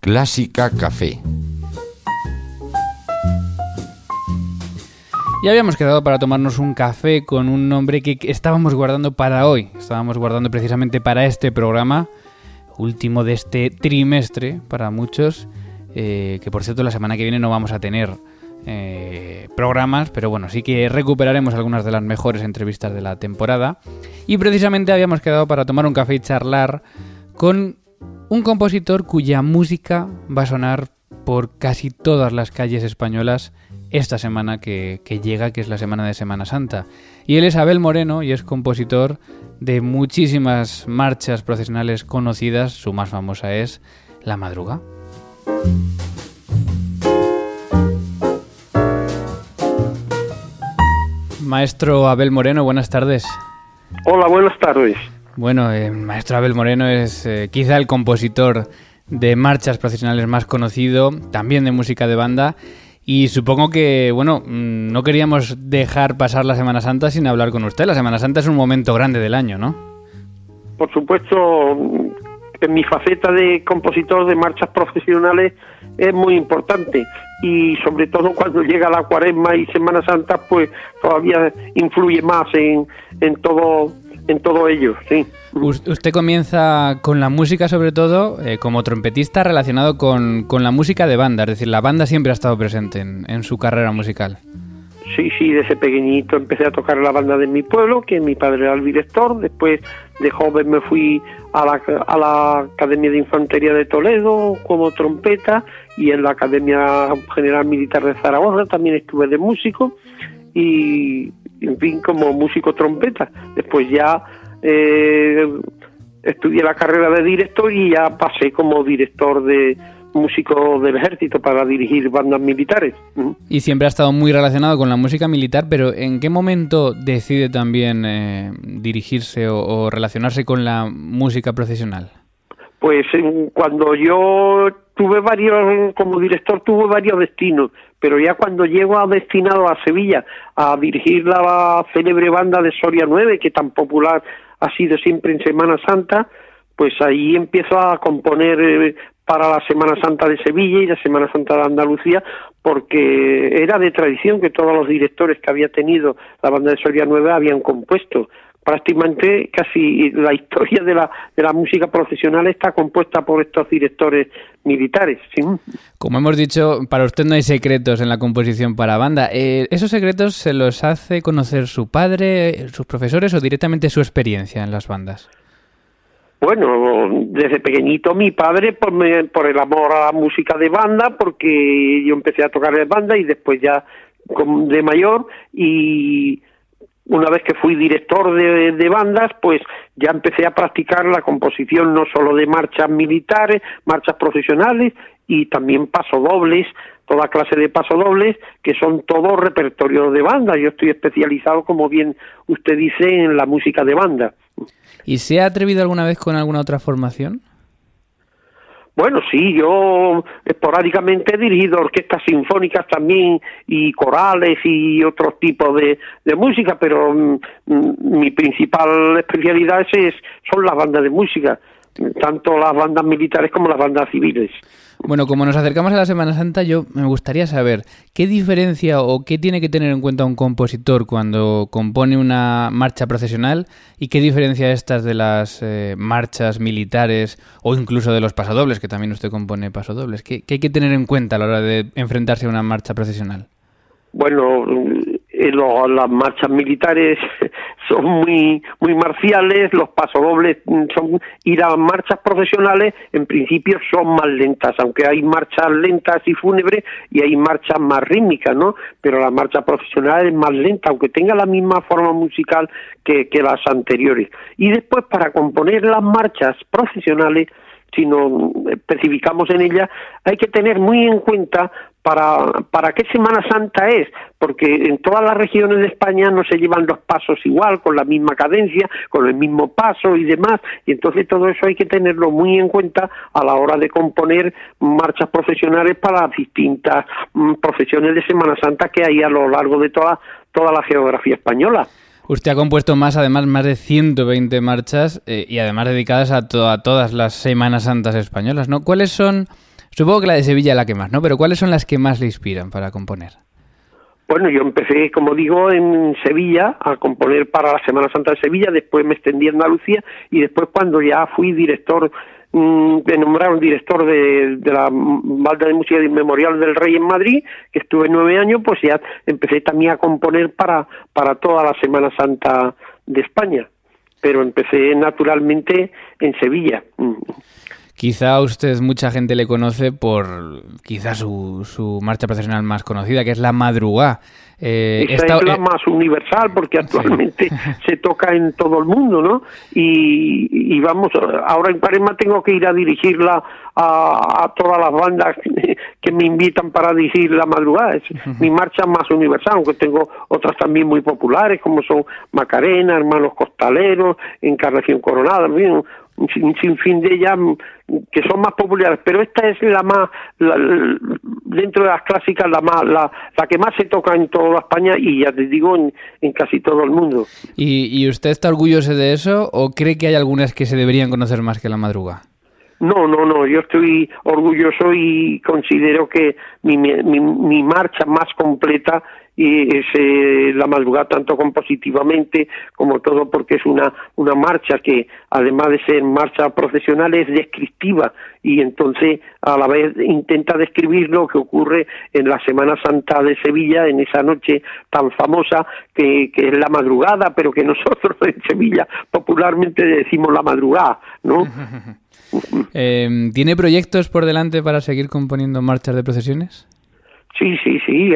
Clásica Café. Ya habíamos quedado para tomarnos un café con un nombre que estábamos guardando para hoy. Estábamos guardando precisamente para este programa, último de este trimestre para muchos. Eh, que por cierto la semana que viene no vamos a tener eh, programas, pero bueno, sí que recuperaremos algunas de las mejores entrevistas de la temporada. Y precisamente habíamos quedado para tomar un café y charlar con un compositor cuya música va a sonar por casi todas las calles españolas esta semana que, llega, que es la semana de Semana Santa. Y él es Abel Moreno y es compositor de muchísimas marchas profesionales conocidas. Su más famosa es La Madruga. Maestro Abel Moreno, buenas tardes. Hola, buenas tardes. Bueno, el eh, maestro Abel Moreno es eh, quizá el compositor de marchas profesionales más conocido, también de música de banda. Y supongo que, bueno, mm, no queríamos dejar pasar la Semana Santa sin hablar con usted. La Semana Santa es un momento grande del año, ¿no? Por supuesto, en mi faceta de compositor de marchas profesionales es muy importante y sobre todo cuando llega la cuaresma y Semana Santa pues todavía influye más en, en todo en todo ello, sí. Usted comienza con la música, sobre todo, eh, como trompetista relacionado con, la música de banda, es decir, la banda siempre ha estado presente en, su carrera musical. Sí, sí, desde pequeñito empecé a tocar la banda de mi pueblo, que mi padre era el director, después de joven me fui a la, a la Academia de Infantería de Toledo como trompeta y en la Academia General Militar de Zaragoza también estuve de músico y en fin, como músico trompeta. Después ya eh, estudié la carrera de director y ya pasé como director de músico del ejército para dirigir bandas militares. Y siempre ha estado muy relacionado con la música militar, pero ¿en qué momento decide también eh, dirigirse o, relacionarse con la música profesional? Pues cuando yo tuve varios, como director tuve varios destinos pero ya cuando llego a destinado a Sevilla a dirigir la célebre banda de Soria 9, que tan popular ha sido siempre en Semana Santa, pues ahí empiezo a componer eh, para la Semana Santa de Sevilla y la Semana Santa de Andalucía, porque era de tradición que todos los directores que había tenido la banda de Soria 9 habían compuesto prácticamente casi la historia de la, de la música profesional está compuesta por estos directores militares. Como hemos dicho, para usted no hay secretos en la composición para banda. Eh, ¿Esos secretos se los hace conocer su padre, sus profesores o directamente su experiencia en las bandas? Bueno, desde pequeñito mi padre por, por el amor a la música de banda, porque yo empecé a tocar en banda y después ya de mayor y una vez que fui director de, bandas, pues ya empecé a practicar la composición no solo de marchas militares, marchas profesionales y también pasodobles, toda clase de pasodobles, que son todo repertorio de banda. Yo estoy especializado, como bien usted dice, en la música de banda. ¿Y se ha atrevido alguna vez con alguna otra formación? Bueno, sí, yo esporádicamente he dirigido orquestas sinfónicas también y corales y otros tipos de, música, pero mm, mm, mi principal especialidad es, son las bandas de música, tanto las bandas militares como las bandas civiles. Bueno, como nos acercamos a la Semana Santa, yo me gustaría saber qué diferencia o qué tiene que tener en cuenta un compositor cuando compone una marcha procesional y qué diferencia estas de las eh, marchas militares o incluso de los pasodobles, que también usted compone pasodobles. ¿Qué, ¿Qué hay que tener en cuenta a la hora de enfrentarse a una marcha procesional? Bueno, eh, las marchas militares son muy muy marciales, los pasodobles son ir a marchas profesionales en principio son más lentas, aunque hay marchas lentas y fúnebres y hay marchas más rítmicas, ¿no? Pero la marcha profesional es más lenta, aunque tenga la misma forma musical que, que las anteriores. Y después para componer las marchas profesionales si nos especificamos en ella, hay que tener muy en cuenta para, para qué Semana Santa es, porque en todas las regiones de España no se llevan los pasos igual, con la misma cadencia, con el mismo paso y demás, y entonces todo eso hay que tenerlo muy en cuenta a la hora de componer marchas profesionales para las distintas mm, profesiones de Semana Santa que hay a lo largo de toda, toda la geografía española. Usted ha compuesto más, además, más de 120 marchas eh, y además dedicadas a, todas las Semanas Santas españolas, ¿no? ¿Cuáles son Supongo que la de Sevilla es la que más, ¿no? Pero ¿cuáles son las que más le inspiran para componer? Bueno, yo empecé, como digo, en Sevilla a componer para la Semana Santa de Sevilla, después me extendí a Andalucía y después cuando ya fui director, mm, me nombraron director de, la Balda de Música Memorial del Rey en Madrid, que estuve nueve años, pues ya empecé también a componer para, para toda la Semana Santa de España. Pero empecé naturalmente en Sevilla. Quizá usted, mucha gente le conoce por quizá su, su marcha profesional más conocida, que es la madrugá. Eh, esta, es la más universal porque actualmente se toca en todo el mundo, ¿no? Y, vamos, ahora en Parema tengo que ir a dirigirla a, todas las bandas que me invitan para dirigir la madrugada. Es mi marcha más universal, aunque tengo otras también muy populares como son Macarena, Hermanos Costaleros, Encarnación Coronada, en un sinfín de ellas que son más populares, pero esta es la más, dentro de las clásicas, la más, la, la, que más se toca en toda España y ya te digo, en, casi todo el mundo. ¿Y, ¿Y, usted está orgulloso de eso o cree que hay algunas que se deberían conocer más que la madruga? No, no, no, yo estoy orgulloso y considero que mi, mi, mi marcha más completa y es eh, la madrugada tanto compositivamente como todo porque es una, una marcha que además de ser marcha profesional es descriptiva y entonces a la vez intenta describir lo que ocurre en la Semana Santa de Sevilla en esa noche tan famosa que, es la madrugada pero que nosotros en Sevilla popularmente decimos la madrugada, ¿no? Em, ¿Tiene proyectos por delante para seguir componiendo marchas de procesiones? Sí, sí, sí.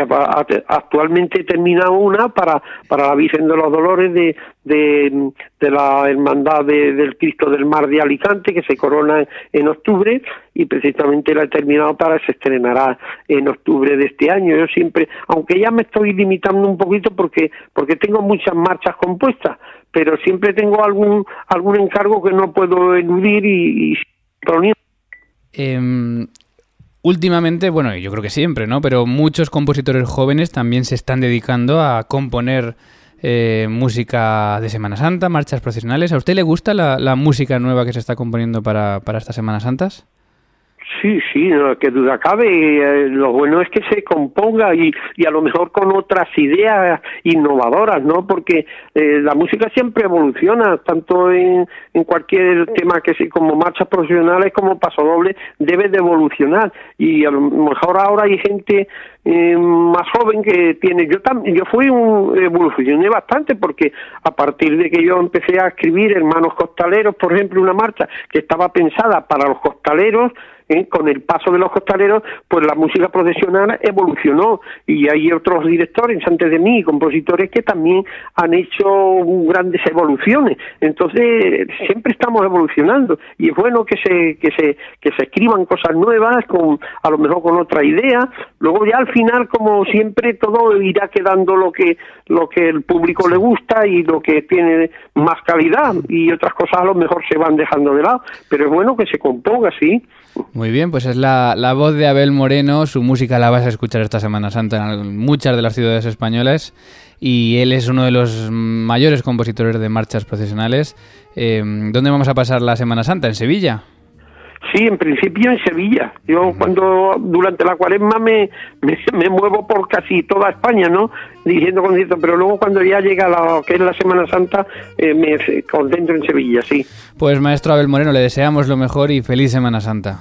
Actualmente he terminado una para, para la Virgen de los Dolores de, de, la Hermandad del Cristo del Mar de Alicante, que se corona en octubre, y precisamente la he terminado para se estrenará en octubre de este año. Yo siempre, aunque ya me estoy limitando un poquito porque, porque tengo muchas marchas compuestas, pero siempre tengo algún, algún encargo que no puedo eludir y, y Últimamente, bueno, yo creo que siempre, ¿no? Pero muchos compositores jóvenes también se están dedicando a componer eh, música de Semana Santa, marchas profesionales. ¿A usted le gusta la, la música nueva que se está componiendo para, para estas Semanas Santas? Sí, sí, no, que duda cabe. Eh, lo bueno es que se componga y, y a lo mejor con otras ideas innovadoras, ¿no? Porque eh, la música siempre evoluciona, tanto en, en cualquier tema que sea, como marchas profesionales como paso doble, debe de evolucionar. Y a lo mejor ahora hay gente eh, más joven que tiene. Yo también, yo fui un, evolucioné bastante porque a partir de que yo empecé a escribir Hermanos Costaleros, por ejemplo, una marcha que estaba pensada para los costaleros, ¿eh? con el paso de los costaleros, pues la música profesional evolucionó y hay otros directores antes de mí, compositores que también han hecho grandes evoluciones. Entonces siempre estamos evolucionando y es bueno que se que se que se escriban cosas nuevas con a lo mejor con otra idea. Luego ya al final, como siempre, todo irá quedando lo que lo que el público le gusta y lo que tiene más calidad y otras cosas a lo mejor se van dejando de lado. Pero es bueno que se componga, sí. Muy bien, pues es la, la, voz de Abel Moreno, su música la vas a escuchar esta Semana Santa en muchas de las ciudades españolas y él es uno de los mayores compositores de marchas profesionales. Eh, ¿Dónde vamos a pasar la Semana Santa? ¿En Sevilla? Sí, en principio en Sevilla. Yo cuando durante la cuaresma me, me, muevo por casi toda España, ¿no? Dirigiendo conciertos, pero luego cuando ya llega lo que es la Semana Santa eh, me concentro en Sevilla, sí. Pues maestro Abel Moreno, le deseamos lo mejor y feliz Semana Santa.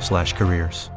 slash careers.